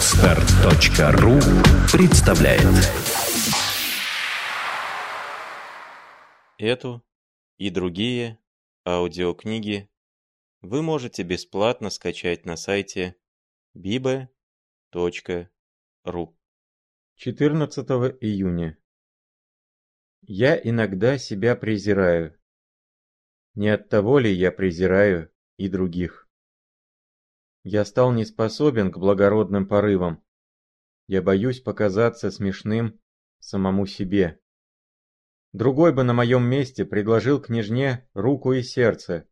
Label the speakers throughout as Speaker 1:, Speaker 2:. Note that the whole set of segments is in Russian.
Speaker 1: Отстар.ру представляет
Speaker 2: Эту и другие аудиокниги вы можете бесплатно скачать на сайте bibe.ru 14 июня. Я иногда себя презираю. Не от того ли я презираю и других? Я стал не способен к благородным порывам. Я боюсь показаться смешным самому себе. Другой бы на моем месте предложил княжне руку и сердце.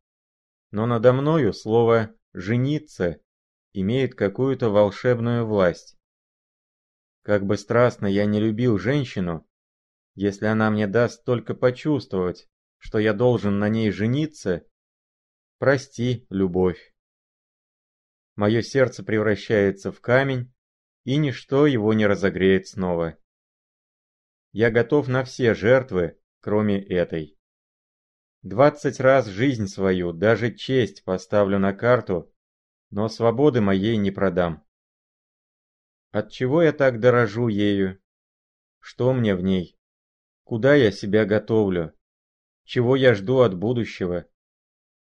Speaker 2: Но надо мною слово «жениться» имеет какую-то волшебную власть. Как бы страстно я не любил женщину, если она мне даст только почувствовать, что я должен на ней жениться, прости, любовь мое сердце превращается в камень, и ничто его не разогреет снова. Я готов на все жертвы, кроме этой. Двадцать раз жизнь свою, даже честь поставлю на карту, но свободы моей не продам. Отчего я так дорожу ею? Что мне в ней? Куда я себя готовлю? Чего я жду от будущего?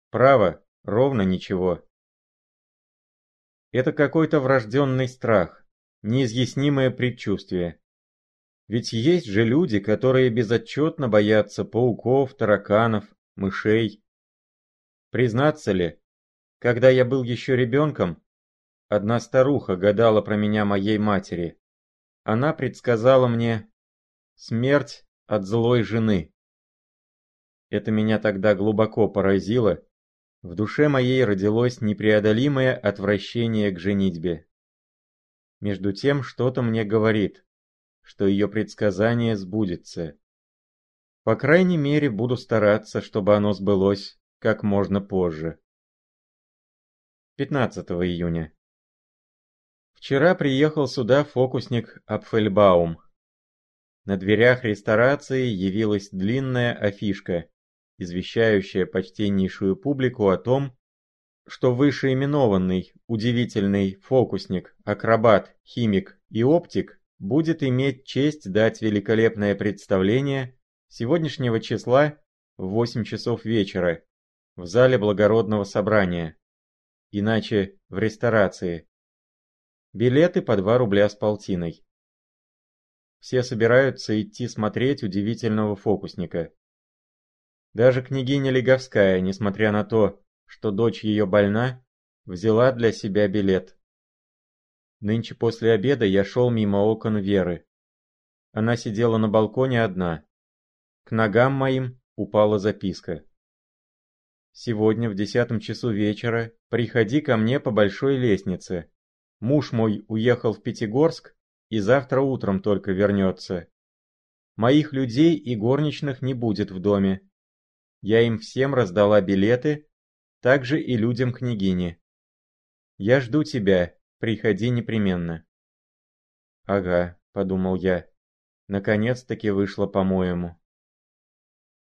Speaker 2: Право, ровно ничего. Это какой-то врожденный страх, неизъяснимое предчувствие. Ведь есть же люди, которые безотчетно боятся пауков, тараканов, мышей. Признаться ли, когда я был еще ребенком, одна старуха гадала про меня моей матери. Она предсказала мне смерть от злой жены. Это меня тогда глубоко поразило, в душе моей родилось непреодолимое отвращение к женитьбе. Между тем что-то мне говорит, что ее предсказание сбудется. По крайней мере, буду стараться, чтобы оно сбылось как можно позже. 15 июня. Вчера приехал сюда фокусник Апфельбаум. На дверях ресторации явилась длинная афишка, извещающая почтеннейшую публику о том, что вышеименованный удивительный фокусник, акробат, химик и оптик будет иметь честь дать великолепное представление сегодняшнего числа в 8 часов вечера в зале благородного собрания, иначе в ресторации. Билеты по 2 рубля с полтиной. Все собираются идти смотреть удивительного фокусника. Даже княгиня Леговская, несмотря на то, что дочь ее больна, взяла для себя билет. Нынче после обеда я шел мимо окон Веры. Она сидела на балконе одна. К ногам моим упала записка. Сегодня в десятом часу вечера приходи ко мне по большой лестнице. Муж мой уехал в Пятигорск и завтра утром только вернется. Моих людей и горничных не будет в доме. Я им всем раздала билеты, также и людям княгини. Я жду тебя, приходи непременно. Ага, подумал я, наконец-таки вышло по-моему.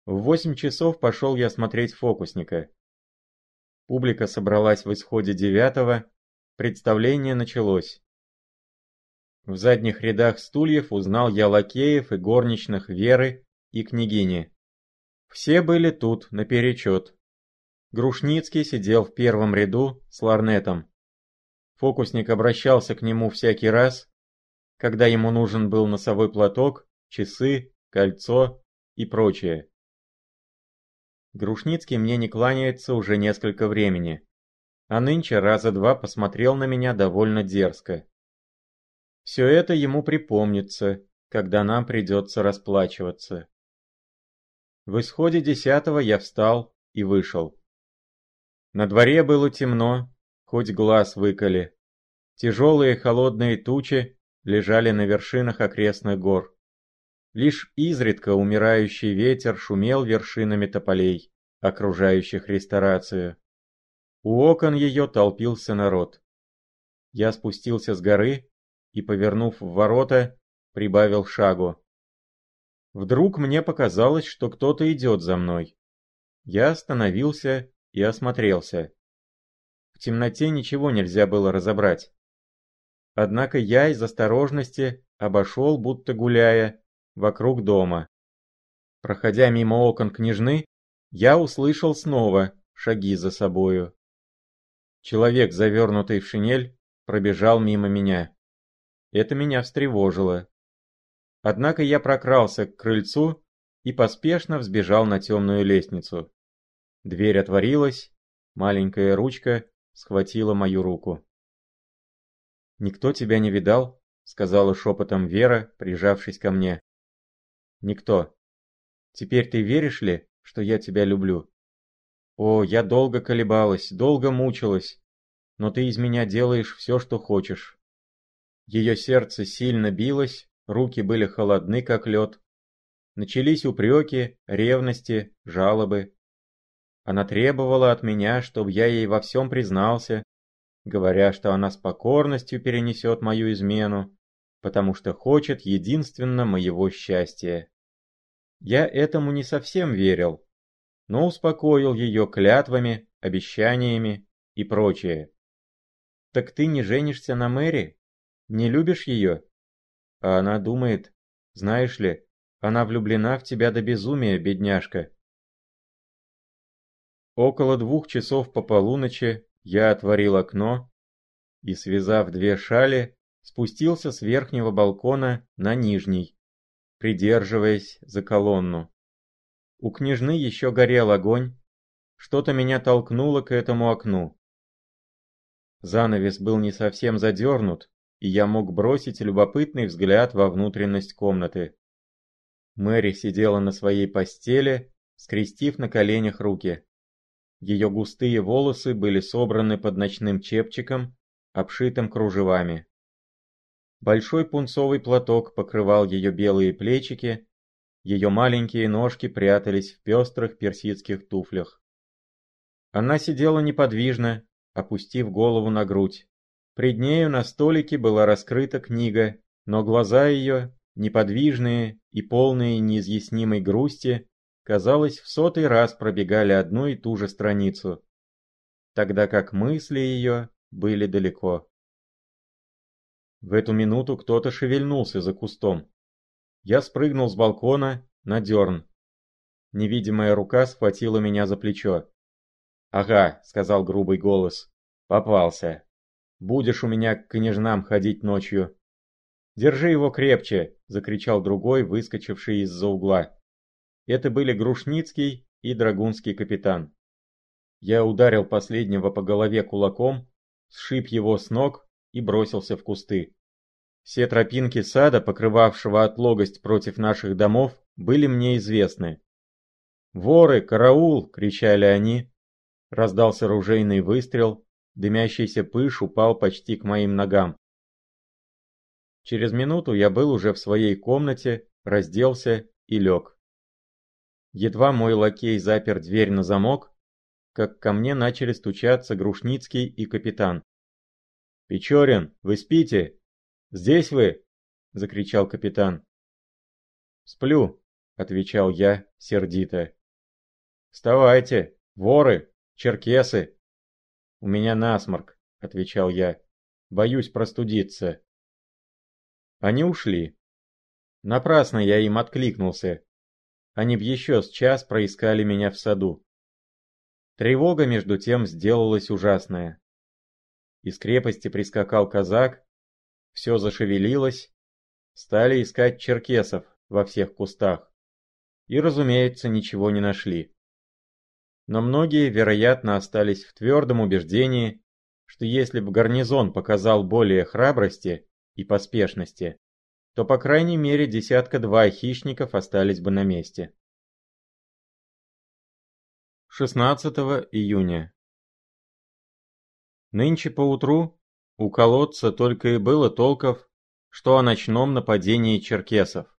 Speaker 2: В восемь часов пошел я смотреть фокусника. Публика собралась в исходе девятого, представление началось. В задних рядах стульев узнал я лакеев и горничных Веры и княгини. Все были тут, наперечет. Грушницкий сидел в первом ряду с ларнетом. Фокусник обращался к нему всякий раз, когда ему нужен был носовой платок, часы, кольцо и прочее. Грушницкий мне не кланяется уже несколько времени, а нынче раза два посмотрел на меня довольно дерзко. Все это ему припомнится, когда нам придется расплачиваться. В исходе десятого я встал и вышел. На дворе было темно, хоть глаз выколи. Тяжелые холодные тучи лежали на вершинах окрестных гор. Лишь изредка умирающий ветер шумел вершинами тополей, окружающих ресторацию. У окон ее толпился народ. Я спустился с горы и, повернув в ворота, прибавил шагу. Вдруг мне показалось, что кто-то идет за мной. Я остановился и осмотрелся. В темноте ничего нельзя было разобрать. Однако я из осторожности обошел, будто гуляя, вокруг дома. Проходя мимо окон княжны, я услышал снова шаги за собою. Человек, завернутый в шинель, пробежал мимо меня. Это меня встревожило. Однако я прокрался к крыльцу и поспешно взбежал на темную лестницу. Дверь отворилась, маленькая ручка схватила мою руку. «Никто тебя не видал?» — сказала шепотом Вера, прижавшись ко мне. «Никто. Теперь ты веришь ли, что я тебя люблю?» «О, я долго колебалась, долго мучилась, но ты из меня делаешь все, что хочешь». Ее сердце сильно билось, руки были холодны, как лед. Начались упреки, ревности, жалобы. Она требовала от меня, чтобы я ей во всем признался, говоря, что она с покорностью перенесет мою измену, потому что хочет единственно моего счастья. Я этому не совсем верил, но успокоил ее клятвами, обещаниями и прочее. «Так ты не женишься на Мэри? Не любишь ее?» А она думает, знаешь ли, она влюблена в тебя до безумия, бедняжка. Около двух часов по полуночи я отворил окно и, связав две шали, спустился с верхнего балкона на нижний, придерживаясь за колонну. У княжны еще горел огонь, что-то меня толкнуло к этому окну. Занавес был не совсем задернут, и я мог бросить любопытный взгляд во внутренность комнаты. Мэри сидела на своей постели, скрестив на коленях руки. Ее густые волосы были собраны под ночным чепчиком, обшитым кружевами. Большой пунцовый платок покрывал ее белые плечики, ее маленькие ножки прятались в пестрых персидских туфлях. Она сидела неподвижно, опустив голову на грудь. Пред нею на столике была раскрыта книга, но глаза ее, неподвижные и полные неизъяснимой грусти, казалось, в сотый раз пробегали одну и ту же страницу, тогда как мысли ее были далеко. В эту минуту кто-то шевельнулся за кустом. Я спрыгнул с балкона на дерн. Невидимая рука схватила меня за плечо. «Ага», — сказал грубый голос, — «попался». Будешь у меня к княжнам ходить ночью». «Держи его крепче!» – закричал другой, выскочивший из-за угла. Это были Грушницкий и Драгунский капитан. Я ударил последнего по голове кулаком, сшиб его с ног и бросился в кусты. Все тропинки сада, покрывавшего отлогость против наших домов, были мне известны. «Воры, караул!» — кричали они. Раздался ружейный выстрел, Дымящийся пыш упал почти к моим ногам. Через минуту я был уже в своей комнате, разделся и лег. Едва мой лакей запер дверь на замок, как ко мне начали стучаться Грушницкий и капитан. «Печорин, вы спите? Здесь вы?» – закричал капитан. «Сплю», – отвечал я сердито. «Вставайте, воры, черкесы!» «У меня насморк», — отвечал я. «Боюсь простудиться». Они ушли. Напрасно я им откликнулся. Они б еще с час проискали меня в саду. Тревога между тем сделалась ужасная. Из крепости прискакал казак, все зашевелилось, стали искать черкесов во всех кустах. И, разумеется, ничего не нашли но многие, вероятно, остались в твердом убеждении, что если бы гарнизон показал более храбрости и поспешности, то по крайней мере десятка-два хищников остались бы на месте. 16 июня Нынче поутру у колодца только и было толков, что о ночном нападении черкесов.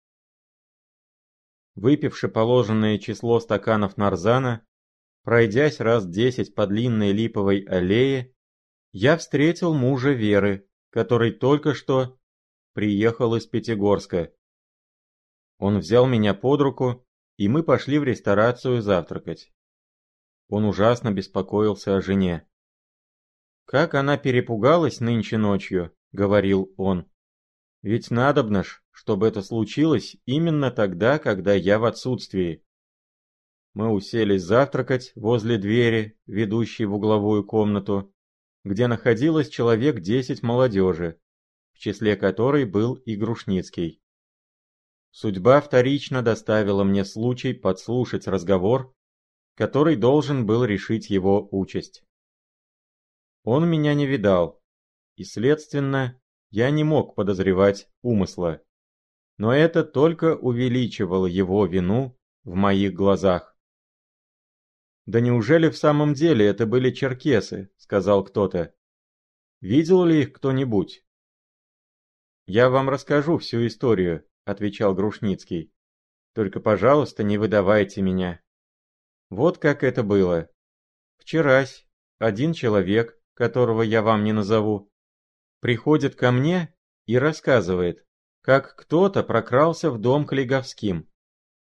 Speaker 2: Выпивши положенное число стаканов нарзана, Пройдясь раз десять по длинной липовой аллее, я встретил мужа Веры, который только что приехал из Пятигорска. Он взял меня под руку, и мы пошли в ресторацию завтракать. Он ужасно беспокоился о жене. Как она перепугалась нынче ночью, — говорил он. «Ведь надобно ж, чтобы это случилось именно тогда, когда я в отсутствии». Мы уселись завтракать возле двери, ведущей в угловую комнату, где находилось человек десять молодежи, в числе которой был и Грушницкий. Судьба вторично доставила мне случай подслушать разговор, который должен был решить его участь. Он меня не видал, и, следственно, я не мог подозревать умысла. Но это только увеличивало его вину в моих глазах. «Да неужели в самом деле это были черкесы?» — сказал кто-то. «Видел ли их кто-нибудь?» «Я вам расскажу всю историю», — отвечал Грушницкий. «Только, пожалуйста, не выдавайте меня». Вот как это было. Вчерась один человек, которого я вам не назову, приходит ко мне и рассказывает, как кто-то прокрался в дом к Леговским.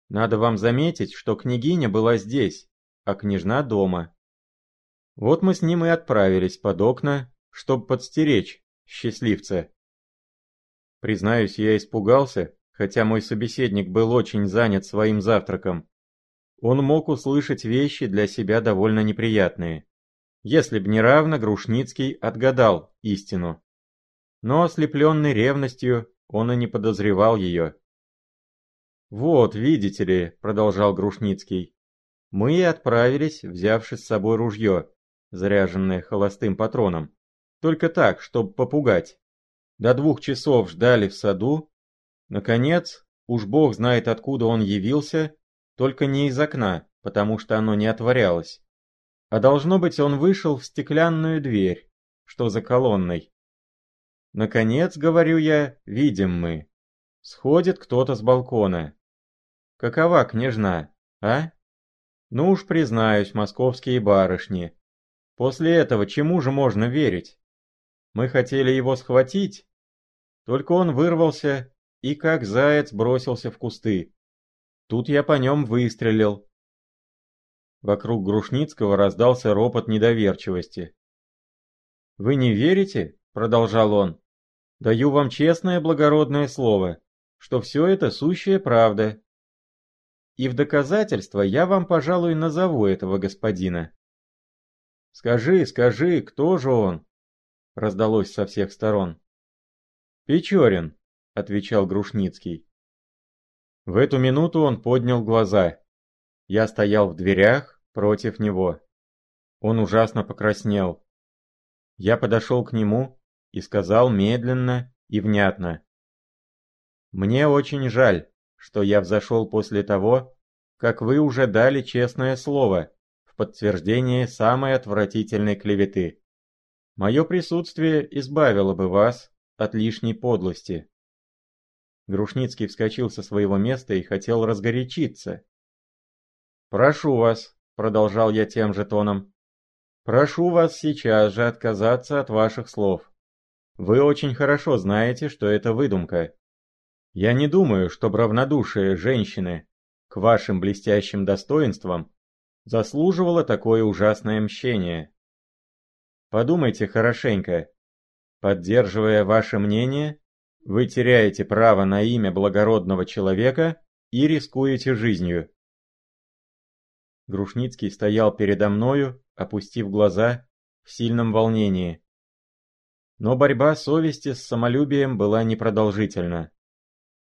Speaker 2: Надо вам заметить, что княгиня была здесь, а княжна дома. Вот мы с ним и отправились под окна, чтобы подстеречь счастливца. Признаюсь, я испугался, хотя мой собеседник был очень занят своим завтраком. Он мог услышать вещи для себя довольно неприятные. Если б не равно Грушницкий отгадал истину. Но ослепленный ревностью, он и не подозревал ее. «Вот, видите ли», — продолжал Грушницкий, — «мы и отправились, взявши с собой ружье, заряженное холостым патроном. Только так, чтобы попугать. До двух часов ждали в саду. Наконец, уж бог знает откуда он явился, только не из окна, потому что оно не отворялось. А должно быть, он вышел в стеклянную дверь, что за колонной. Наконец, говорю я, видим мы. Сходит кто-то с балкона. Какова княжна, а? Ну уж признаюсь, московские барышни. После этого чему же можно верить? Мы хотели его схватить, только он вырвался и как заяц бросился в кусты. Тут я по нем выстрелил. Вокруг Грушницкого раздался ропот недоверчивости. «Вы не верите?» — продолжал он. «Даю вам честное благородное слово, что все это сущая правда. И в доказательство я вам, пожалуй, назову этого господина». «Скажи, скажи, кто же он?» — раздалось со всех сторон. «Печорин», — отвечал Грушницкий. В эту минуту он поднял глаза. Я стоял в дверях против него. Он ужасно покраснел. Я подошел к нему и сказал медленно и внятно. «Мне очень жаль, что я взошел после того, как вы уже дали честное слово в подтверждение самой отвратительной клеветы. Мое присутствие избавило бы вас от лишней подлости. Грушницкий вскочил со своего места и хотел разгорячиться. «Прошу вас», — продолжал я тем же тоном, — «прошу вас сейчас же отказаться от ваших слов. Вы очень хорошо знаете, что это выдумка. Я не думаю, чтобы равнодушие женщины к вашим блестящим достоинствам заслуживало такое ужасное мщение. Подумайте хорошенько. Поддерживая ваше мнение, вы теряете право на имя благородного человека и рискуете жизнью. Грушницкий стоял передо мною, опустив глаза, в сильном волнении. Но борьба совести с самолюбием была непродолжительна.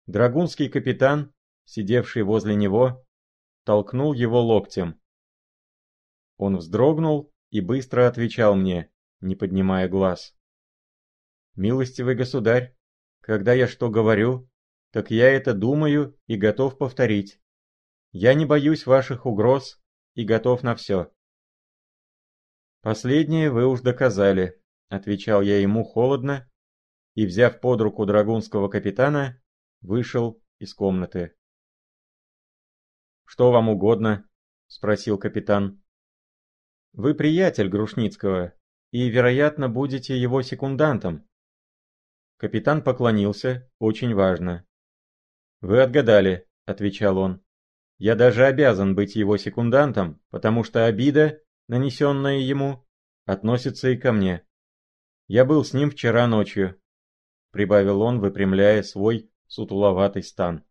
Speaker 2: Драгунский капитан, сидевший возле него, толкнул его локтем. Он вздрогнул и быстро отвечал мне, не поднимая глаз. «Милостивый государь, когда я что говорю, так я это думаю и готов повторить. Я не боюсь ваших угроз и готов на все. «Последнее вы уж доказали», — отвечал я ему холодно, и, взяв под руку драгунского капитана, вышел из комнаты. «Что вам угодно?» — спросил капитан. «Вы приятель Грушницкого и, вероятно, будете его секундантом», Капитан поклонился, очень важно. «Вы отгадали», — отвечал он. «Я даже обязан быть его секундантом, потому что обида, нанесенная ему, относится и ко мне. Я был с ним вчера ночью, прибавил он, выпрямляя свой сутуловатый стан.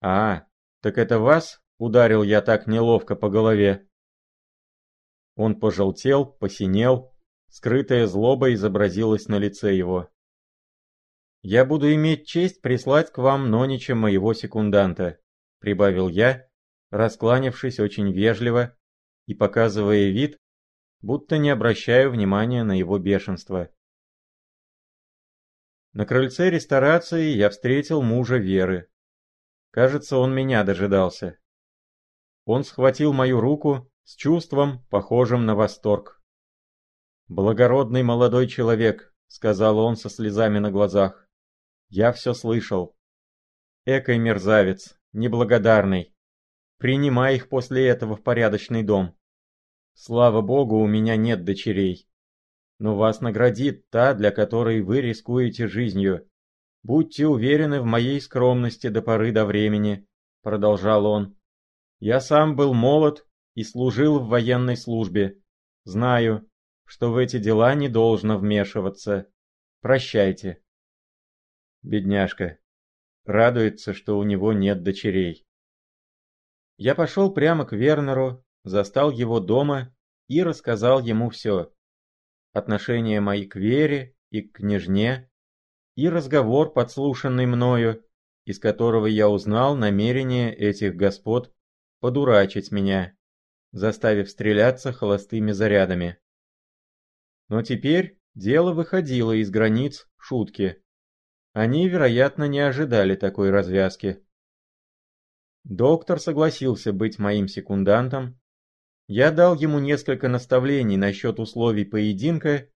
Speaker 2: «А, так это вас ударил я так неловко по голове?» Он пожелтел, посинел, скрытая злоба изобразилась на лице его. «Я буду иметь честь прислать к вам Нонича моего секунданта», — прибавил я, раскланившись очень вежливо и показывая вид, будто не обращаю внимания на его бешенство. На крыльце ресторации я встретил мужа Веры. Кажется, он меня дожидался. Он схватил мою руку с чувством, похожим на восторг. «Благородный молодой человек», — сказал он со слезами на глазах. «Я все слышал. Экой мерзавец, неблагодарный. Принимай их после этого в порядочный дом. Слава богу, у меня нет дочерей но вас наградит та, для которой вы рискуете жизнью. Будьте уверены в моей скромности до поры до времени», — продолжал он. «Я сам был молод и служил в военной службе. Знаю, что в эти дела не должно вмешиваться. Прощайте». Бедняжка. Радуется, что у него нет дочерей. Я пошел прямо к Вернеру, застал его дома и рассказал ему все отношения мои к Вере и к княжне, и разговор, подслушанный мною, из которого я узнал намерение этих господ подурачить меня, заставив стреляться холостыми зарядами. Но теперь дело выходило из границ шутки. Они, вероятно, не ожидали такой развязки. Доктор согласился быть моим секундантом, я дал ему несколько наставлений насчет условий поединка.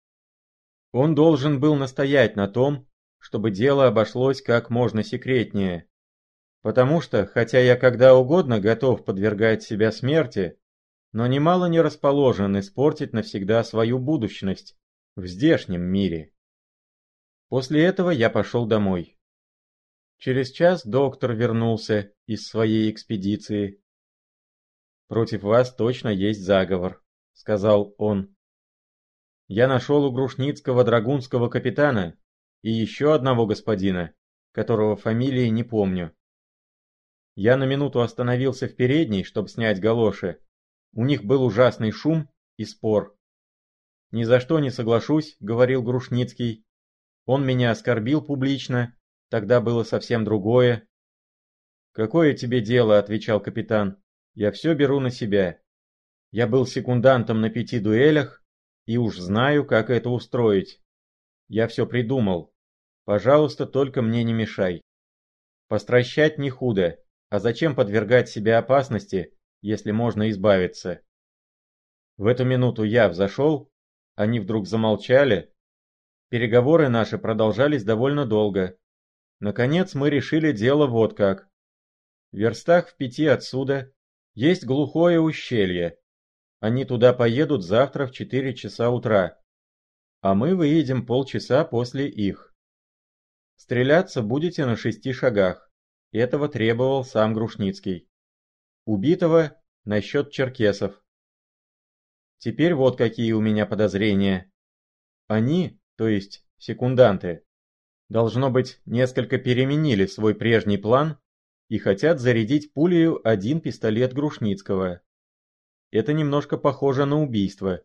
Speaker 2: Он должен был настоять на том, чтобы дело обошлось как можно секретнее. Потому что, хотя я когда угодно готов подвергать себя смерти, но немало не расположен испортить навсегда свою будущность в здешнем мире. После этого я пошел домой. Через час доктор вернулся из своей экспедиции. «Против вас точно есть заговор», — сказал он. «Я нашел у Грушницкого драгунского капитана и еще одного господина, которого фамилии не помню. Я на минуту остановился в передней, чтобы снять галоши. У них был ужасный шум и спор. «Ни за что не соглашусь», — говорил Грушницкий. «Он меня оскорбил публично, тогда было совсем другое». «Какое тебе дело?» — отвечал капитан. Я все беру на себя. Я был секундантом на пяти дуэлях и уж знаю, как это устроить. Я все придумал. Пожалуйста, только мне не мешай. Постращать не худо, а зачем подвергать себя опасности, если можно избавиться? В эту минуту я взошел, они вдруг замолчали. Переговоры наши продолжались довольно долго. Наконец мы решили дело вот как. В верстах в пяти отсюда есть глухое ущелье. Они туда поедут завтра в 4 часа утра. А мы выедем полчаса после их. Стреляться будете на шести шагах. Этого требовал сам Грушницкий. Убитого насчет черкесов. Теперь вот какие у меня подозрения. Они, то есть секунданты, должно быть, несколько переменили свой прежний план и хотят зарядить пулею один пистолет Грушницкого. Это немножко похоже на убийство.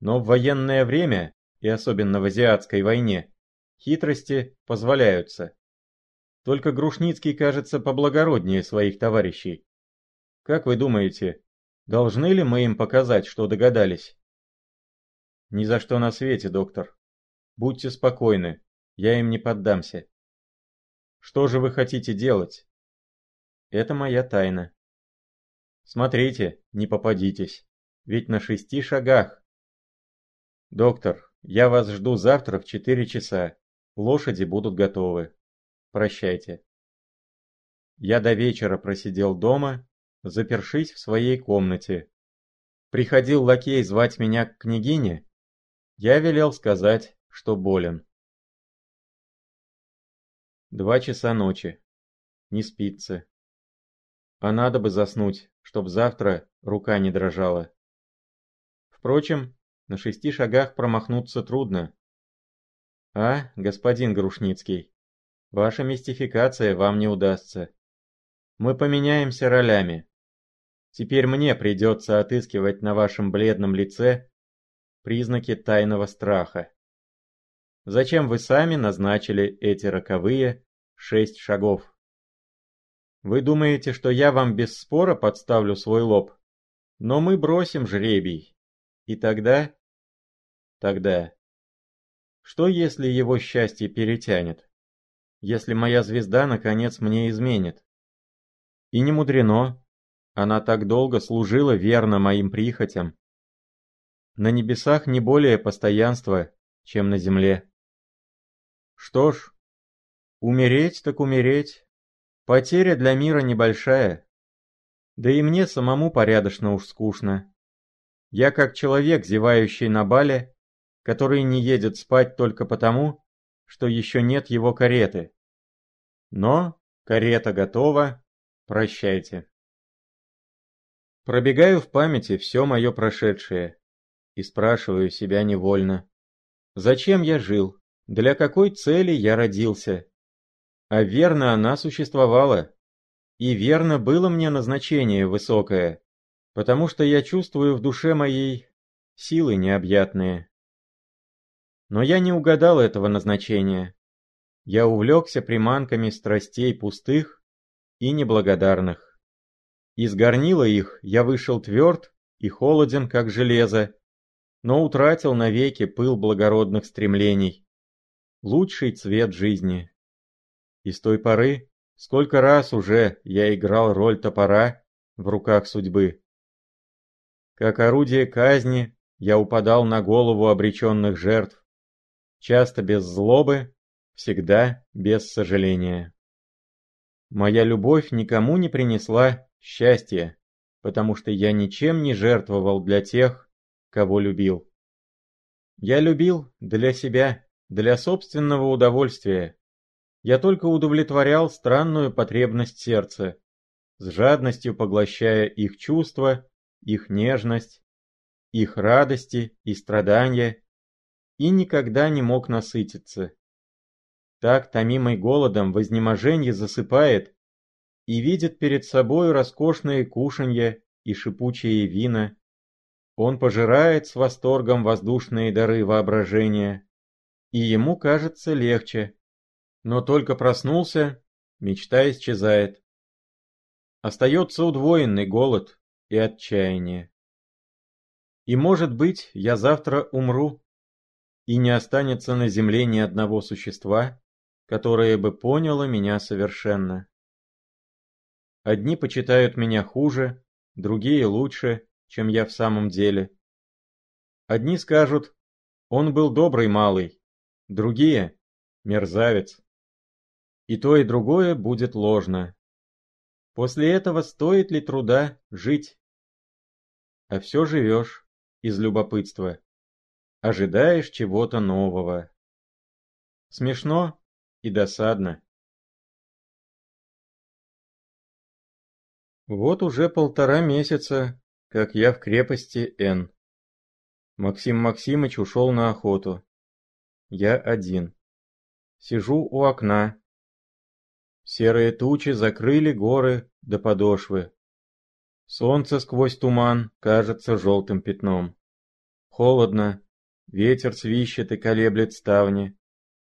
Speaker 2: Но в военное время, и особенно в азиатской войне, хитрости позволяются. Только Грушницкий кажется поблагороднее своих товарищей. Как вы думаете, должны ли мы им показать, что догадались? Ни за что на свете, доктор. Будьте спокойны, я им не поддамся. Что же вы хотите делать? Это моя тайна. Смотрите, не попадитесь, ведь на шести шагах. Доктор, я вас жду завтра в четыре часа. Лошади будут готовы. Прощайте. Я до вечера просидел дома, запершись в своей комнате. Приходил лакей звать меня к княгине. Я велел сказать, что болен. Два часа ночи. Не спится. А надо бы заснуть, чтоб завтра рука не дрожала. Впрочем, на шести шагах промахнуться трудно. А, господин Грушницкий, ваша мистификация вам не удастся. Мы поменяемся ролями. Теперь мне придется отыскивать на вашем бледном лице признаки тайного страха. Зачем вы сами назначили эти роковые шесть шагов? Вы думаете, что я вам без спора подставлю свой лоб? Но мы бросим жребий. И тогда... Тогда... Что если его счастье перетянет? Если моя звезда наконец мне изменит? И не мудрено. Она так долго служила верно моим прихотям. На небесах не более постоянства, чем на земле. Что ж, умереть так умереть. Потеря для мира небольшая. Да и мне самому порядочно уж скучно. Я как человек, зевающий на бале, который не едет спать только потому, что еще нет его кареты. Но карета готова, прощайте. Пробегаю в памяти все мое прошедшее и спрашиваю себя невольно. Зачем я жил? Для какой цели я родился? А верно она существовала. И верно было мне назначение высокое, потому что я чувствую в душе моей силы необъятные. Но я не угадал этого назначения. Я увлекся приманками страстей пустых и неблагодарных. Из горнила их я вышел тверд и холоден, как железо, но утратил навеки пыл благородных стремлений лучший цвет жизни. И с той поры, сколько раз уже я играл роль топора в руках судьбы. Как орудие казни я упадал на голову обреченных жертв, часто без злобы, всегда без сожаления. Моя любовь никому не принесла счастья, потому что я ничем не жертвовал для тех, кого любил. Я любил для себя для собственного удовольствия. Я только удовлетворял странную потребность сердца, с жадностью поглощая их чувства, их нежность, их радости и страдания, и никогда не мог насытиться. Так, томимый голодом, в изнеможении засыпает и видит перед собой роскошные кушанья и шипучие вина. Он пожирает с восторгом воздушные дары воображения, и ему кажется легче. Но только проснулся, мечта исчезает. Остается удвоенный голод и отчаяние. И может быть, я завтра умру, и не останется на земле ни одного существа, которое бы поняло меня совершенно. Одни почитают меня хуже, другие лучше, чем я в самом деле. Одни скажут, он был добрый малый, Другие – мерзавец. И то, и другое будет ложно. После этого стоит ли труда жить? А все живешь из любопытства. Ожидаешь чего-то нового. Смешно и досадно. Вот уже полтора месяца, как я в крепости Н. Максим Максимыч ушел на охоту. Я один. Сижу у окна. Серые тучи закрыли горы до подошвы. Солнце сквозь туман кажется желтым пятном. Холодно, ветер свищет и колеблет ставни.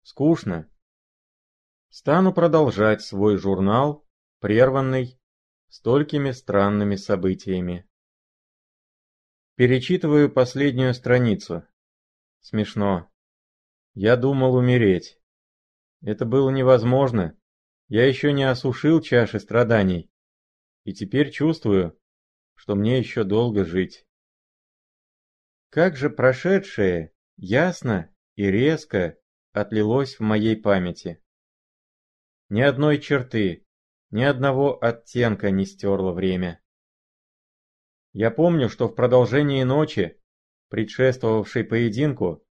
Speaker 2: Скучно. Стану продолжать свой журнал, прерванный столькими странными событиями. Перечитываю последнюю страницу. Смешно. Я думал умереть. Это было невозможно. Я еще не осушил чаши страданий. И теперь чувствую, что мне еще долго жить. Как же прошедшее, ясно и резко отлилось в моей памяти. Ни одной черты, ни одного оттенка не стерло время. Я помню, что в продолжении ночи, предшествовавшей поединку,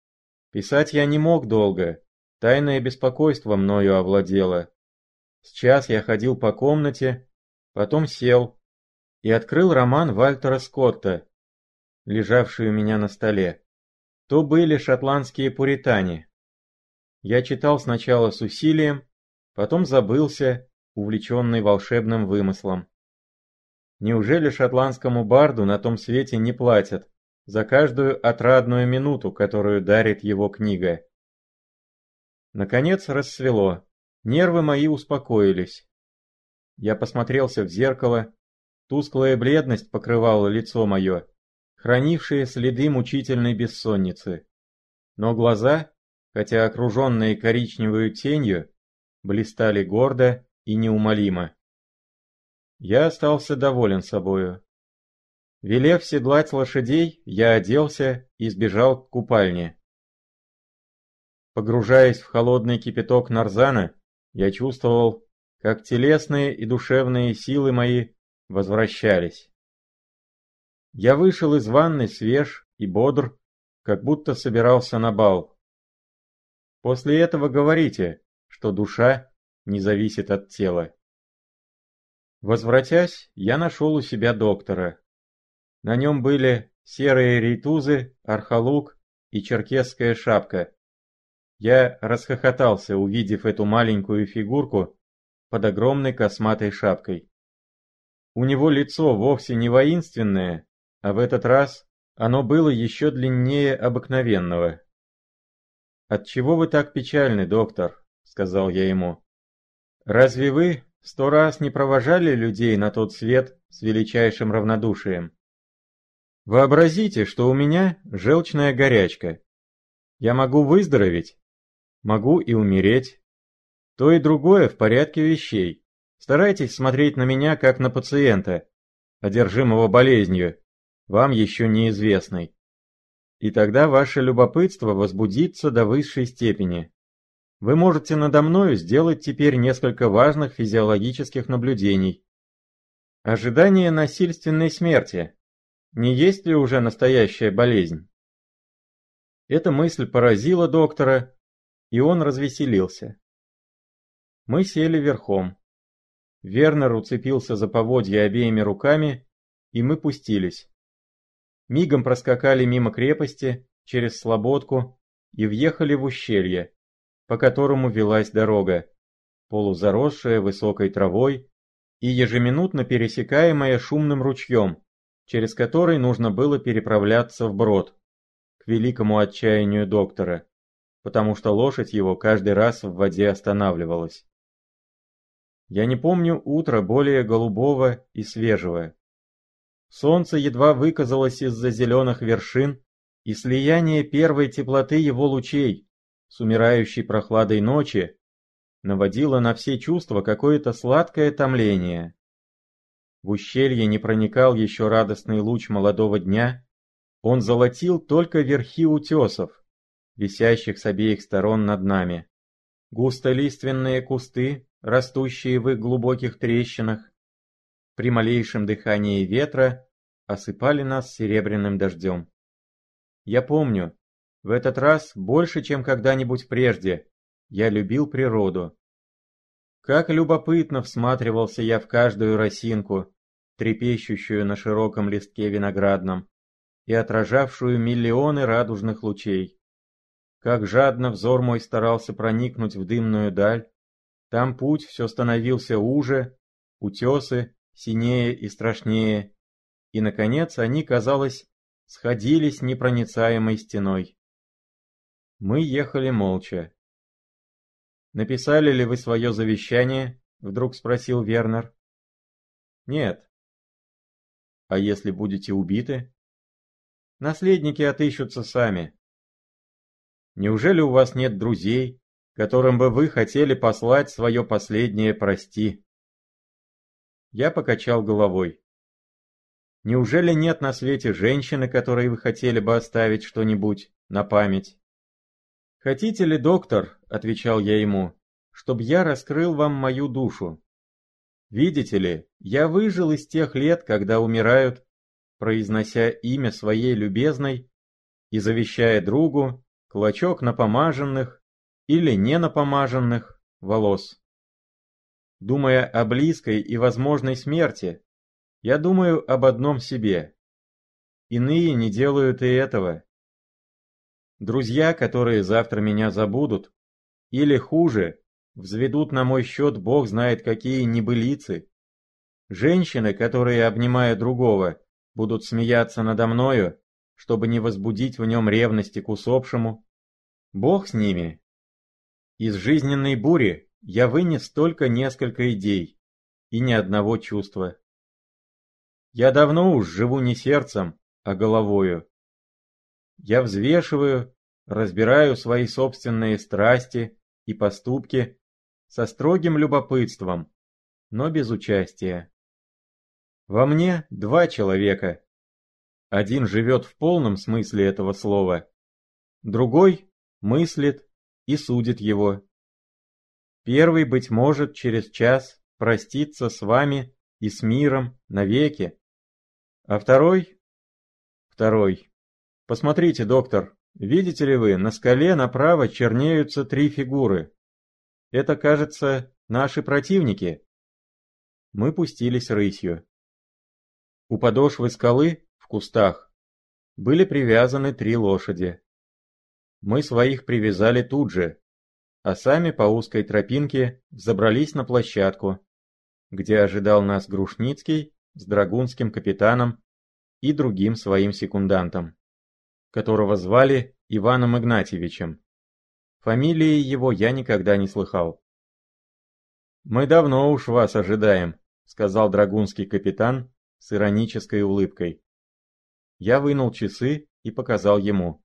Speaker 2: Писать я не мог долго, тайное беспокойство мною овладело. Сейчас я ходил по комнате, потом сел и открыл роман Вальтера Скотта, лежавший у меня на столе. То были шотландские пуритане. Я читал сначала с усилием, потом забылся, увлеченный волшебным вымыслом. Неужели шотландскому барду на том свете не платят за каждую отрадную минуту, которую дарит его книга? Наконец рассвело, нервы мои успокоились. Я посмотрелся в зеркало, тусклая бледность покрывала лицо мое, хранившие следы мучительной бессонницы. Но глаза, хотя окруженные коричневой тенью, блистали гордо и неумолимо. Я остался доволен собою. Велев седлать лошадей, я оделся и сбежал к купальне. Погружаясь в холодный кипяток нарзана, я чувствовал, как телесные и душевные силы мои возвращались. Я вышел из ванны свеж и бодр, как будто собирался на бал. После этого говорите, что душа не зависит от тела. Возвратясь, я нашел у себя доктора. На нем были серые рейтузы, архалук и черкесская шапка. Я расхохотался, увидев эту маленькую фигурку под огромной косматой шапкой. У него лицо вовсе не воинственное, а в этот раз оно было еще длиннее обыкновенного. «Отчего вы так печальны, доктор?» — сказал я ему. «Разве вы Сто раз не провожали людей на тот свет с величайшим равнодушием. Вообразите, что у меня желчная горячка. Я могу выздороветь, могу и умереть. То и другое в порядке вещей. Старайтесь смотреть на меня как на пациента, одержимого болезнью, вам еще неизвестной. И тогда ваше любопытство возбудится до высшей степени. Вы можете надо мною сделать теперь несколько важных физиологических наблюдений. Ожидание насильственной смерти. Не есть ли уже настоящая болезнь? Эта мысль поразила доктора, и он развеселился. Мы сели верхом. Вернер уцепился за поводья обеими руками, и мы пустились. Мигом проскакали мимо крепости, через слободку и въехали в ущелье по которому велась дорога, полузаросшая высокой травой и ежеминутно пересекаемая шумным ручьем, через который нужно было переправляться вброд, к великому отчаянию доктора, потому что лошадь его каждый раз в воде останавливалась. Я не помню утра более голубого и свежего. Солнце едва выказалось из-за зеленых вершин, и слияние первой теплоты его лучей с умирающей прохладой ночи наводило на все чувства какое-то сладкое томление. В ущелье не проникал еще радостный луч молодого дня, он золотил только верхи утесов, висящих с обеих сторон над нами. Густолиственные кусты, растущие в их глубоких трещинах, при малейшем дыхании ветра осыпали нас серебряным дождем. Я помню, в этот раз больше, чем когда-нибудь прежде, я любил природу. Как любопытно всматривался я в каждую росинку, трепещущую на широком листке виноградном и отражавшую миллионы радужных лучей. Как жадно взор мой старался проникнуть в дымную даль, там путь все становился уже, утесы синее и страшнее, и, наконец, они, казалось, сходились непроницаемой стеной. Мы ехали молча. «Написали ли вы свое завещание?» — вдруг спросил Вернер. «Нет». «А если будете убиты?» «Наследники отыщутся сами». «Неужели у вас нет друзей, которым бы вы хотели послать свое последнее «прости»?» Я покачал головой. «Неужели нет на свете женщины, которой вы хотели бы оставить что-нибудь на память?» «Хотите ли, доктор, — отвечал я ему, — чтобы я раскрыл вам мою душу? Видите ли, я выжил из тех лет, когда умирают, произнося имя своей любезной и завещая другу клочок напомаженных или не напомаженных волос. Думая о близкой и возможной смерти, я думаю об одном себе. Иные не делают и этого. Друзья, которые завтра меня забудут, Или хуже, взведут на мой счет бог знает какие небылицы. Женщины, которые, обнимая другого, будут смеяться надо мною, чтобы не возбудить в нем ревности к усопшему. Бог с ними. Из жизненной бури я вынес только несколько идей и ни одного чувства. Я давно уж живу не сердцем, а головою. Я взвешиваю, разбираю свои собственные страсти и поступки со строгим любопытством, но без участия. Во мне два человека. Один живет в полном смысле этого слова, другой мыслит и судит его. Первый, быть может, через час простится с вами и с миром навеки. А второй? Второй. Посмотрите, доктор, видите ли вы, на скале направо чернеются три фигуры. Это, кажется, наши противники. Мы пустились рысью. У подошвы скалы, кустах, были привязаны три лошади. Мы своих привязали тут же, а сами по узкой тропинке забрались на площадку, где ожидал нас Грушницкий с драгунским капитаном и другим своим секундантом, которого звали Иваном Игнатьевичем. Фамилии его я никогда не слыхал. «Мы давно уж вас ожидаем», — сказал драгунский капитан с иронической улыбкой. Я вынул часы и показал ему.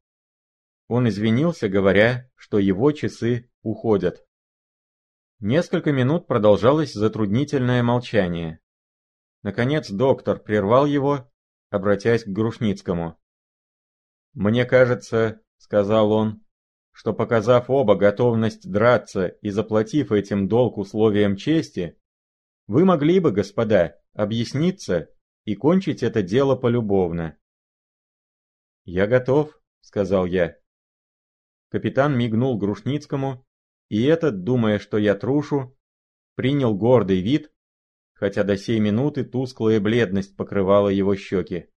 Speaker 2: Он извинился, говоря, что его часы уходят. Несколько минут продолжалось затруднительное молчание. Наконец доктор прервал его, обратясь к Грушницкому. «Мне кажется, — сказал он, что показав оба готовность драться и заплатив этим долг условиям чести, вы могли бы, господа, объясниться и кончить это дело полюбовно. «Я готов», — сказал я. Капитан мигнул Грушницкому, и этот, думая, что я трушу, принял гордый вид, хотя до сей минуты тусклая бледность покрывала его щеки.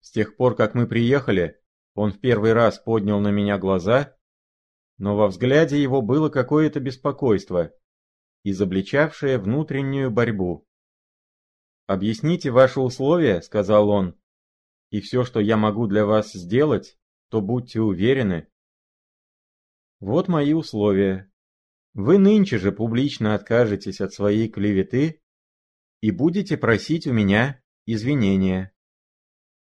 Speaker 2: С тех пор, как мы приехали, он в первый раз поднял на меня глаза, но во взгляде его было какое-то беспокойство, изобличавшее внутреннюю борьбу. «Объясните ваши условия», — сказал он, — «и все, что я могу для вас сделать, то будьте уверены». Вот мои условия. Вы нынче же публично откажетесь от своей клеветы и будете просить у меня извинения.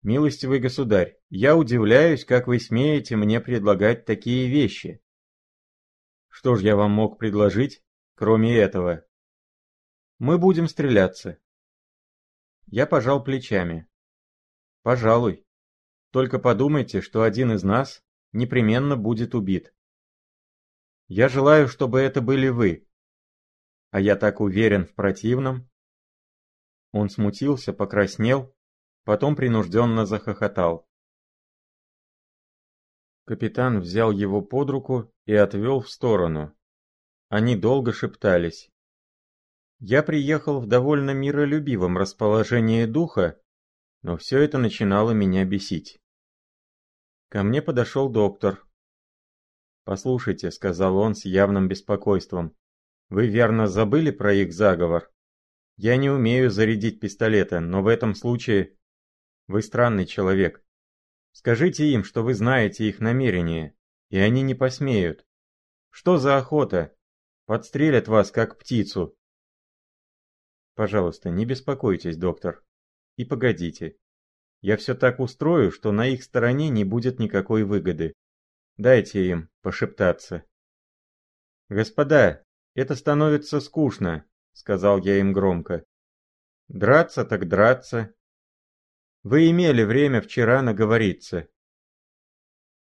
Speaker 2: «Милостивый государь, я удивляюсь, как вы смеете мне предлагать такие вещи. Что ж я вам мог предложить, кроме этого? Мы будем стреляться». Я пожал плечами. «Пожалуй. Только подумайте, что один из нас непременно будет убит. Я желаю, чтобы это были вы. А я так уверен в противном». Он смутился, покраснел потом принужденно захохотал. Капитан взял его под руку и отвел в сторону. Они долго шептались. Я приехал в довольно миролюбивом расположении духа, но все это начинало меня бесить. Ко мне подошел доктор. «Послушайте», — сказал он с явным беспокойством, — «вы верно забыли про их заговор? Я не умею зарядить пистолеты, но в этом случае вы странный человек. Скажите им, что вы знаете их намерения, и они не посмеют. Что за охота? Подстрелят вас, как птицу. Пожалуйста, не беспокойтесь, доктор. И погодите. Я все так устрою, что на их стороне не будет никакой выгоды. Дайте им пошептаться. «Господа, это становится скучно», — сказал я им громко. «Драться так драться, вы имели время вчера наговориться.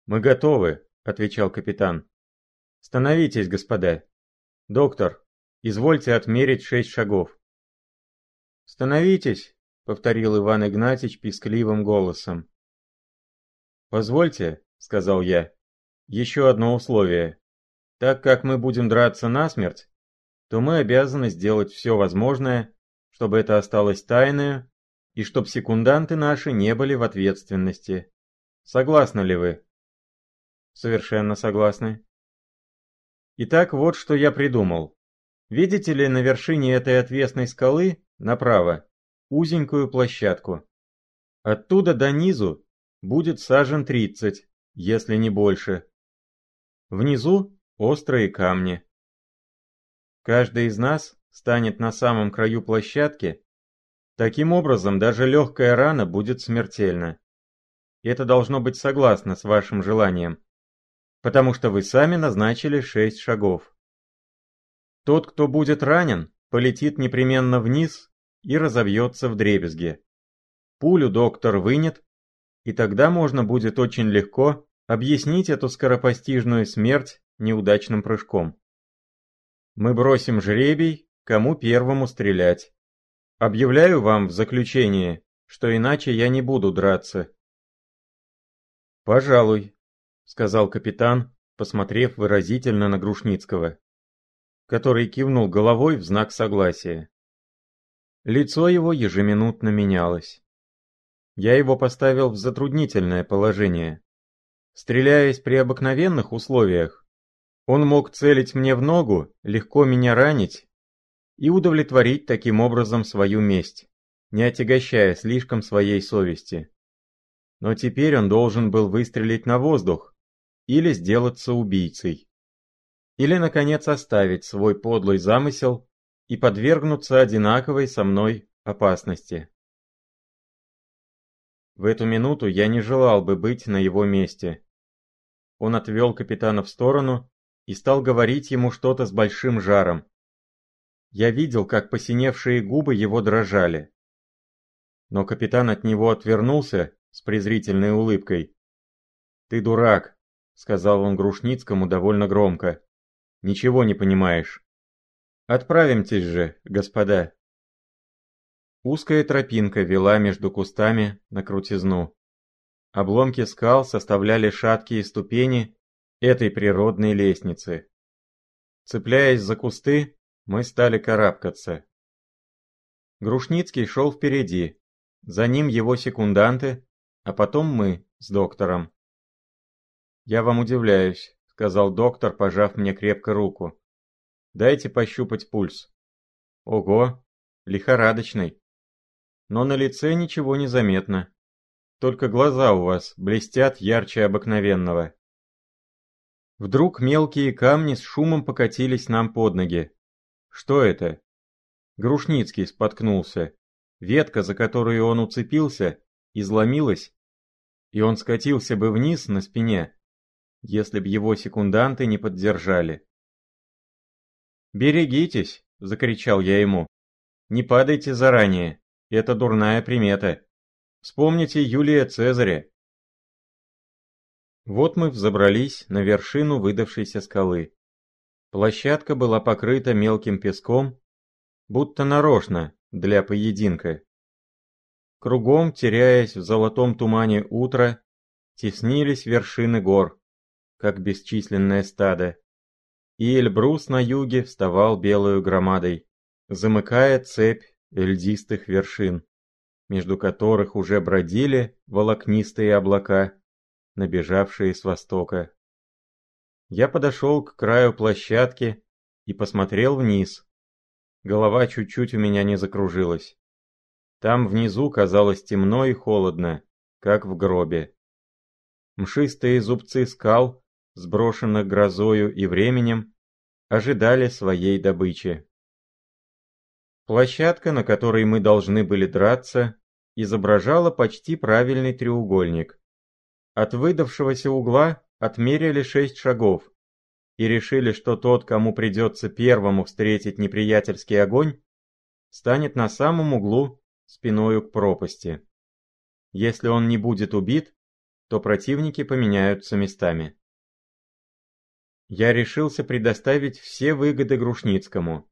Speaker 2: Мы готовы, отвечал капитан. Становитесь, господа. Доктор, извольте отмерить шесть шагов. Становитесь, повторил Иван Игнатьич пискливым голосом. Позвольте, сказал я, еще одно условие. Так как мы будем драться насмерть, то мы обязаны сделать все возможное, чтобы это осталось тайной и чтоб секунданты наши не были в ответственности. Согласны ли вы? Совершенно согласны. Итак, вот что я придумал. Видите ли на вершине этой отвесной скалы, направо, узенькую площадку? Оттуда до низу будет сажен 30, если не больше. Внизу острые камни. Каждый из нас станет на самом краю площадки. Таким образом, даже легкая рана будет смертельна. Это должно быть согласно с вашим желанием, потому что вы сами назначили шесть шагов. Тот, кто будет ранен, полетит непременно вниз и разобьется в дребезге. Пулю доктор вынет, и тогда можно будет очень легко объяснить эту скоропостижную смерть неудачным прыжком. Мы бросим жребий, кому первому стрелять. Объявляю вам в заключение, что иначе я не буду драться. «Пожалуй», — сказал капитан, посмотрев выразительно на Грушницкого, который кивнул головой в знак согласия. Лицо его ежеминутно менялось. Я его поставил в затруднительное положение. Стреляясь при обыкновенных условиях, он мог целить мне в ногу, легко меня ранить и удовлетворить таким образом свою месть, не отягощая слишком своей совести. Но теперь он должен был выстрелить на воздух или сделаться убийцей. Или, наконец, оставить свой подлый замысел и подвергнуться одинаковой со мной опасности. В эту минуту я не желал бы быть на его месте. Он отвел капитана в сторону и стал говорить ему что-то с большим жаром. Я видел, как посиневшие губы его дрожали. Но капитан от него отвернулся с презрительной улыбкой. «Ты дурак», — сказал он Грушницкому довольно громко. «Ничего не понимаешь». «Отправимтесь же, господа». Узкая тропинка вела между кустами на крутизну. Обломки скал составляли шаткие ступени этой природной лестницы. Цепляясь за кусты, мы стали карабкаться. Грушницкий шел впереди, за ним его секунданты, а потом мы с доктором. «Я вам удивляюсь», — сказал доктор, пожав мне крепко руку. «Дайте пощупать пульс». «Ого, лихорадочный». Но на лице ничего не заметно. Только глаза у вас блестят ярче обыкновенного. Вдруг мелкие камни с шумом покатились нам под ноги. Что это? Грушницкий споткнулся. Ветка, за которую он уцепился, изломилась, и он скатился бы вниз на спине, если б его секунданты не поддержали. «Берегитесь!» — закричал я ему. «Не падайте заранее, это дурная примета. Вспомните Юлия Цезаря». Вот мы взобрались на вершину выдавшейся скалы. Площадка была покрыта мелким песком, будто нарочно, для поединка. Кругом, теряясь в золотом тумане утра, теснились вершины гор, как бесчисленное стадо. И Эльбрус на юге вставал белую громадой, замыкая цепь льдистых вершин, между которых уже бродили волокнистые облака, набежавшие с востока. Я подошел к краю площадки и посмотрел вниз. Голова чуть-чуть у меня не закружилась. Там внизу казалось темно и холодно, как в гробе. Мшистые зубцы скал, сброшенных грозою и временем, ожидали своей добычи. Площадка, на которой мы должны были драться, изображала почти правильный треугольник. От выдавшегося угла отмерили шесть шагов и решили, что тот, кому придется первому встретить неприятельский огонь, станет на самом углу спиною к пропасти. Если он не будет убит, то противники поменяются местами. Я решился предоставить все выгоды Грушницкому.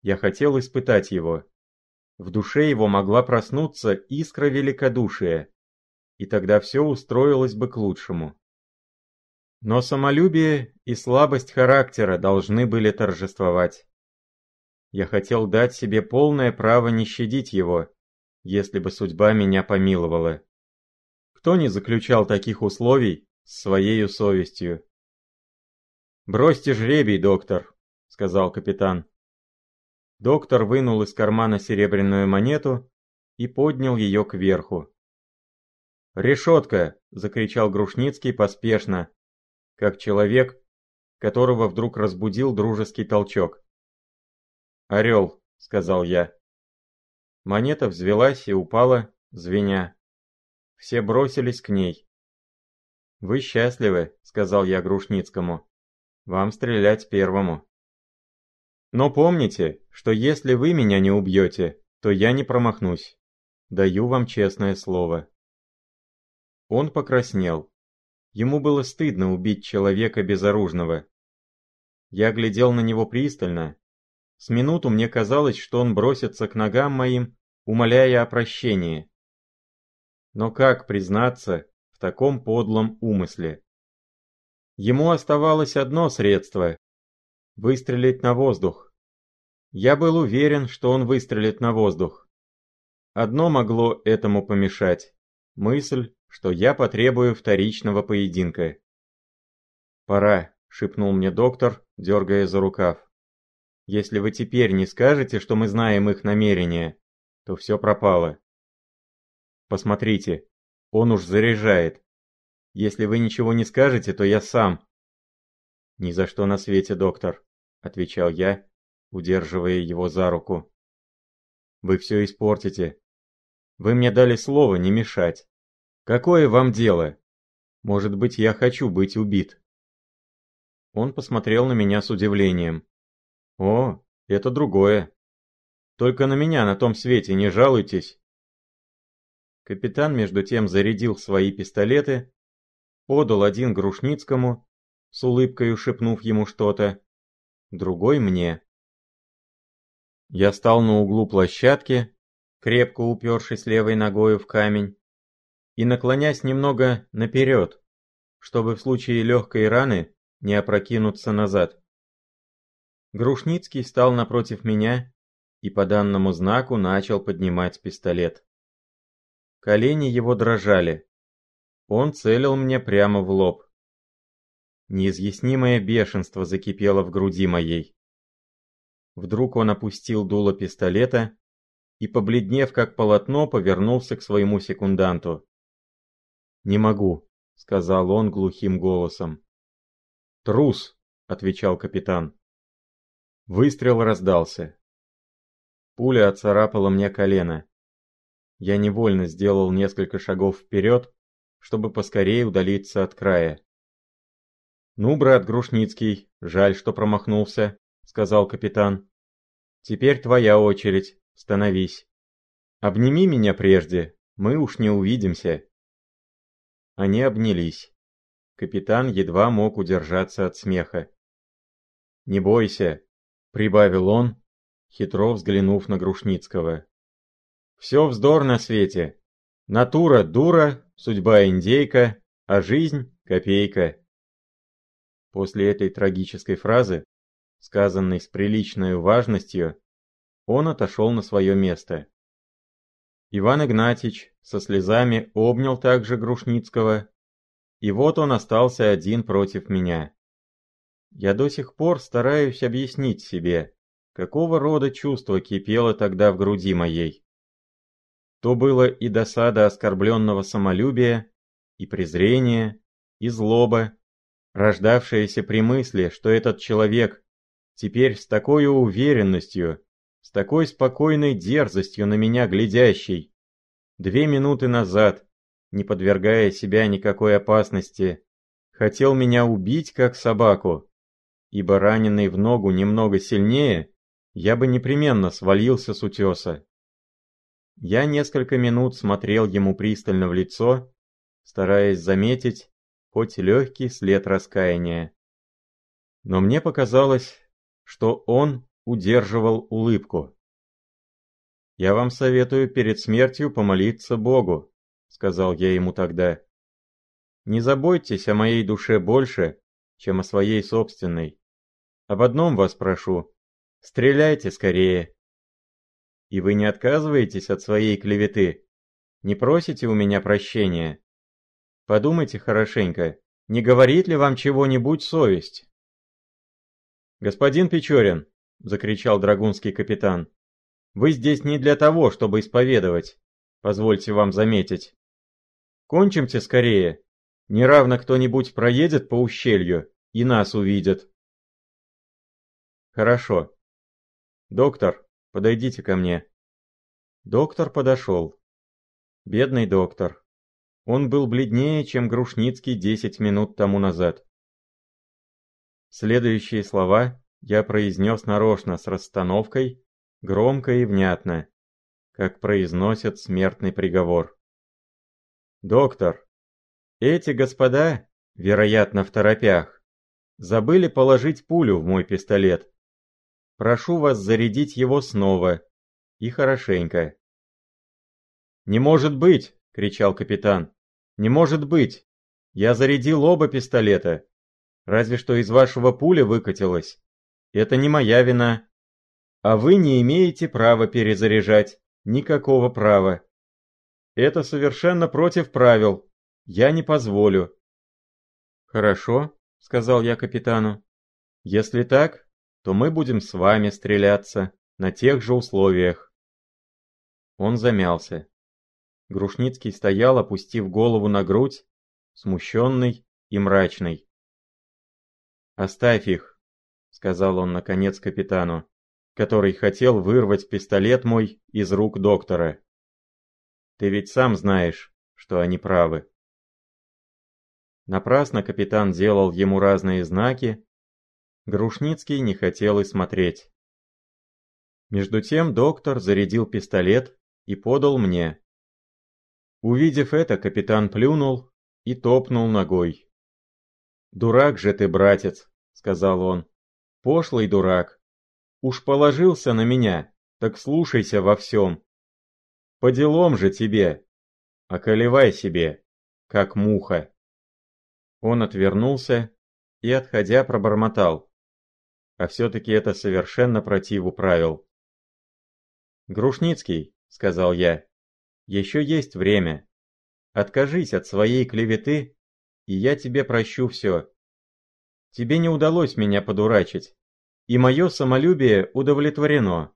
Speaker 2: Я хотел испытать его. В душе его могла проснуться искра великодушия, и тогда все устроилось бы к лучшему. Но самолюбие и слабость характера должны были торжествовать. Я хотел дать себе полное право не щадить его, если бы судьба меня помиловала. Кто не заключал таких условий с своей совестью? «Бросьте жребий, доктор», — сказал капитан. Доктор вынул из кармана серебряную монету и поднял ее кверху. «Решетка!» — закричал Грушницкий поспешно, как человек, которого вдруг разбудил дружеский толчок. «Орел», — сказал я. Монета взвелась и упала, звеня. Все бросились к ней. «Вы счастливы», — сказал я Грушницкому. «Вам стрелять первому». «Но помните, что если вы меня не убьете, то я не промахнусь. Даю вам честное слово». Он покраснел. Ему было стыдно убить человека безоружного. Я глядел на него пристально. С минуту мне казалось, что он бросится к ногам моим, умоляя о прощении. Но как признаться в таком подлом умысле? Ему оставалось одно средство – выстрелить на воздух. Я был уверен, что он выстрелит на воздух. Одно могло этому помешать – мысль, что я потребую вторичного поединка. «Пора», — шепнул мне доктор, дергая за рукав. «Если вы теперь не скажете, что мы знаем их намерения, то все пропало. Посмотрите, он уж заряжает. Если вы ничего не скажете, то я сам». «Ни за что на свете, доктор», — отвечал я, удерживая его за руку. «Вы все испортите. Вы мне дали слово не мешать. Какое вам дело? Может быть, я хочу быть убит?» Он посмотрел на меня с удивлением. «О, это другое. Только на меня на том свете не жалуйтесь». Капитан между тем зарядил свои пистолеты, подал один Грушницкому, с улыбкой шепнув ему что-то, другой мне. Я стал на углу площадки, крепко упершись левой ногою в камень, и наклонясь немного наперед, чтобы в случае легкой раны не опрокинуться назад. Грушницкий стал напротив меня и по данному знаку начал поднимать пистолет. Колени его дрожали. Он целил мне прямо в лоб. Неизъяснимое бешенство закипело в груди моей. Вдруг он опустил дуло пистолета и, побледнев как полотно, повернулся к своему секунданту. «Не могу», — сказал он глухим голосом. «Трус», — отвечал капитан. Выстрел раздался. Пуля отцарапала мне колено. Я невольно сделал несколько шагов вперед, чтобы поскорее удалиться от края. «Ну, брат Грушницкий, жаль, что промахнулся», — сказал капитан. «Теперь твоя очередь, становись. Обними меня прежде, мы уж не увидимся». Они обнялись. Капитан едва мог удержаться от смеха. «Не бойся», — прибавил он, хитро взглянув на Грушницкого. «Все вздор на свете. Натура — дура, судьба — индейка, а жизнь — копейка». После этой трагической фразы, сказанной с приличной важностью, он отошел на свое место. Иван Игнатьич со слезами обнял также Грушницкого, и вот он остался один против меня. Я до сих пор стараюсь объяснить себе, какого рода чувство кипело тогда в груди моей. То было и досада оскорбленного самолюбия, и презрение, и злоба, рождавшаяся при мысли, что этот человек теперь с такой уверенностью с такой спокойной дерзостью на меня глядящий. Две минуты назад, не подвергая себя никакой опасности, хотел меня убить как собаку, ибо раненый в ногу немного сильнее, я бы непременно свалился с утеса. Я несколько минут смотрел ему пристально в лицо, стараясь заметить хоть легкий след раскаяния. Но мне показалось, что он удерживал улыбку. «Я вам советую перед смертью помолиться Богу», — сказал я ему тогда. «Не заботьтесь о моей душе больше, чем о своей собственной. Об одном вас прошу. Стреляйте скорее. И вы не отказываетесь от своей клеветы? Не просите у меня прощения? Подумайте хорошенько, не говорит ли вам чего-нибудь совесть?» «Господин Печорин!» — закричал драгунский капитан. «Вы здесь не для того, чтобы исповедовать, позвольте вам заметить. Кончимте скорее, неравно кто-нибудь проедет по ущелью и нас увидит». «Хорошо. Доктор, подойдите ко мне». Доктор подошел. Бедный доктор. Он был бледнее, чем Грушницкий десять минут тому назад. Следующие слова я произнес нарочно с расстановкой, громко и внятно, как произносят смертный приговор. «Доктор, эти господа, вероятно, в торопях, забыли положить пулю в мой пистолет. Прошу вас зарядить его снова, и хорошенько». «Не может быть!» — кричал капитан. Не может быть! Я зарядил оба пистолета. Разве что из вашего пуля выкатилась. Это не моя вина. А вы не имеете права перезаряжать. Никакого права. Это совершенно против правил. Я не позволю. Хорошо, сказал я капитану. Если так, то мы будем с вами стреляться на тех же условиях. Он замялся. Грушницкий стоял, опустив голову на грудь, смущенный и мрачный. «Оставь их», — сказал он наконец капитану, который хотел вырвать пистолет мой из рук доктора. «Ты ведь сам знаешь, что они правы». Напрасно капитан делал ему разные знаки, Грушницкий не хотел и смотреть. Между тем доктор зарядил пистолет и подал мне. Увидев это, капитан плюнул и топнул ногой. «Дурак же ты, братец», — сказал он. «Пошлый дурак. Уж положился на меня, так слушайся во всем. По делам же тебе. Околевай себе, как муха». Он отвернулся и, отходя, пробормотал. А все-таки это совершенно противу правил. «Грушницкий», — сказал я, еще есть время. Откажись от своей клеветы, и я тебе прощу все. Тебе не удалось меня подурачить, и мое самолюбие удовлетворено.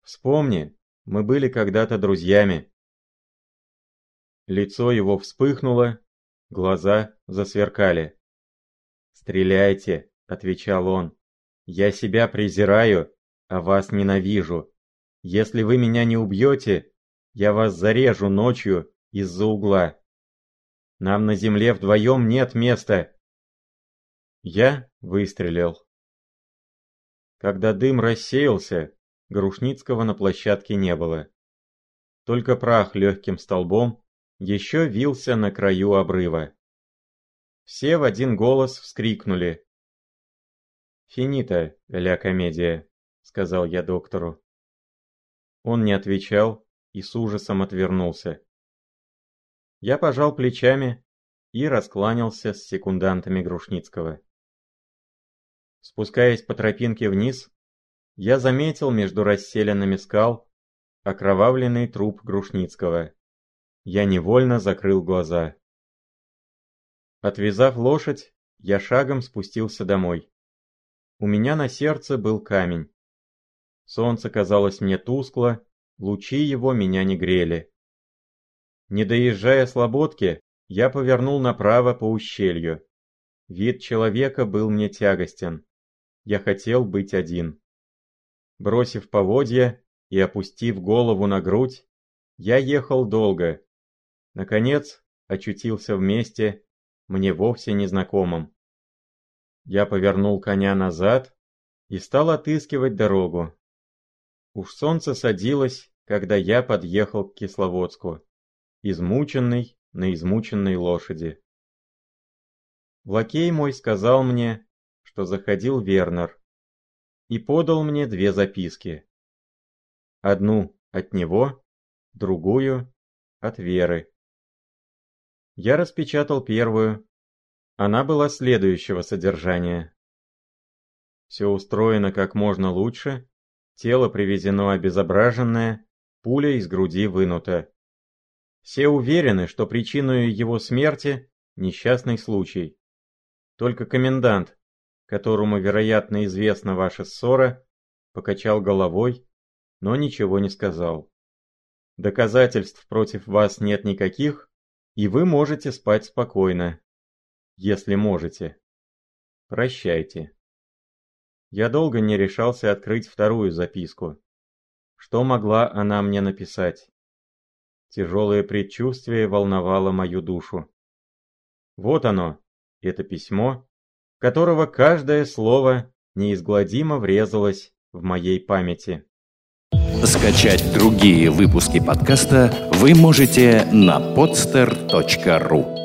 Speaker 2: Вспомни, мы были когда-то друзьями. Лицо его вспыхнуло, глаза засверкали. «Стреляйте», — отвечал он. «Я себя презираю, а вас ненавижу. Если вы меня не убьете, я вас зарежу ночью из-за угла. Нам на земле вдвоем нет места. Я выстрелил. Когда дым рассеялся, Грушницкого на площадке не было. Только прах легким столбом еще вился на краю обрыва. Все в один голос вскрикнули. «Финита, ля комедия», — сказал я доктору. Он не отвечал, и с ужасом отвернулся. Я пожал плечами и раскланялся с секундантами Грушницкого. Спускаясь по тропинке вниз, я заметил между расселенными скал окровавленный труп Грушницкого. Я невольно закрыл глаза. Отвязав лошадь, я шагом спустился домой. У меня на сердце был камень. Солнце казалось мне тускло Лучи его меня не грели. Не доезжая Слободки, я повернул направо по ущелью. Вид человека был мне тягостен. Я хотел быть один. Бросив поводья и опустив голову на грудь, я ехал долго. Наконец, очутился в месте, мне вовсе незнакомом. Я повернул коня назад и стал отыскивать дорогу. Уж солнце садилось, когда я подъехал к Кисловодску, измученный на измученной лошади. Лакей мой сказал мне, что заходил Вернер, и подал мне две записки. Одну от него, другую от Веры. Я распечатал первую. Она была следующего содержания. Все устроено как можно лучше, Тело привезено обезображенное, пуля из груди вынута. Все уверены, что причиной его смерти – несчастный случай. Только комендант, которому, вероятно, известна ваша ссора, покачал головой, но ничего не сказал. Доказательств против вас нет никаких, и вы можете спать спокойно, если можете. Прощайте. Я долго не решался открыть вторую записку. Что могла она мне написать? Тяжелое предчувствие волновало мою душу. Вот оно, это письмо, которого каждое слово неизгладимо врезалось в моей памяти.
Speaker 1: Скачать другие выпуски подкаста вы можете на podster.ru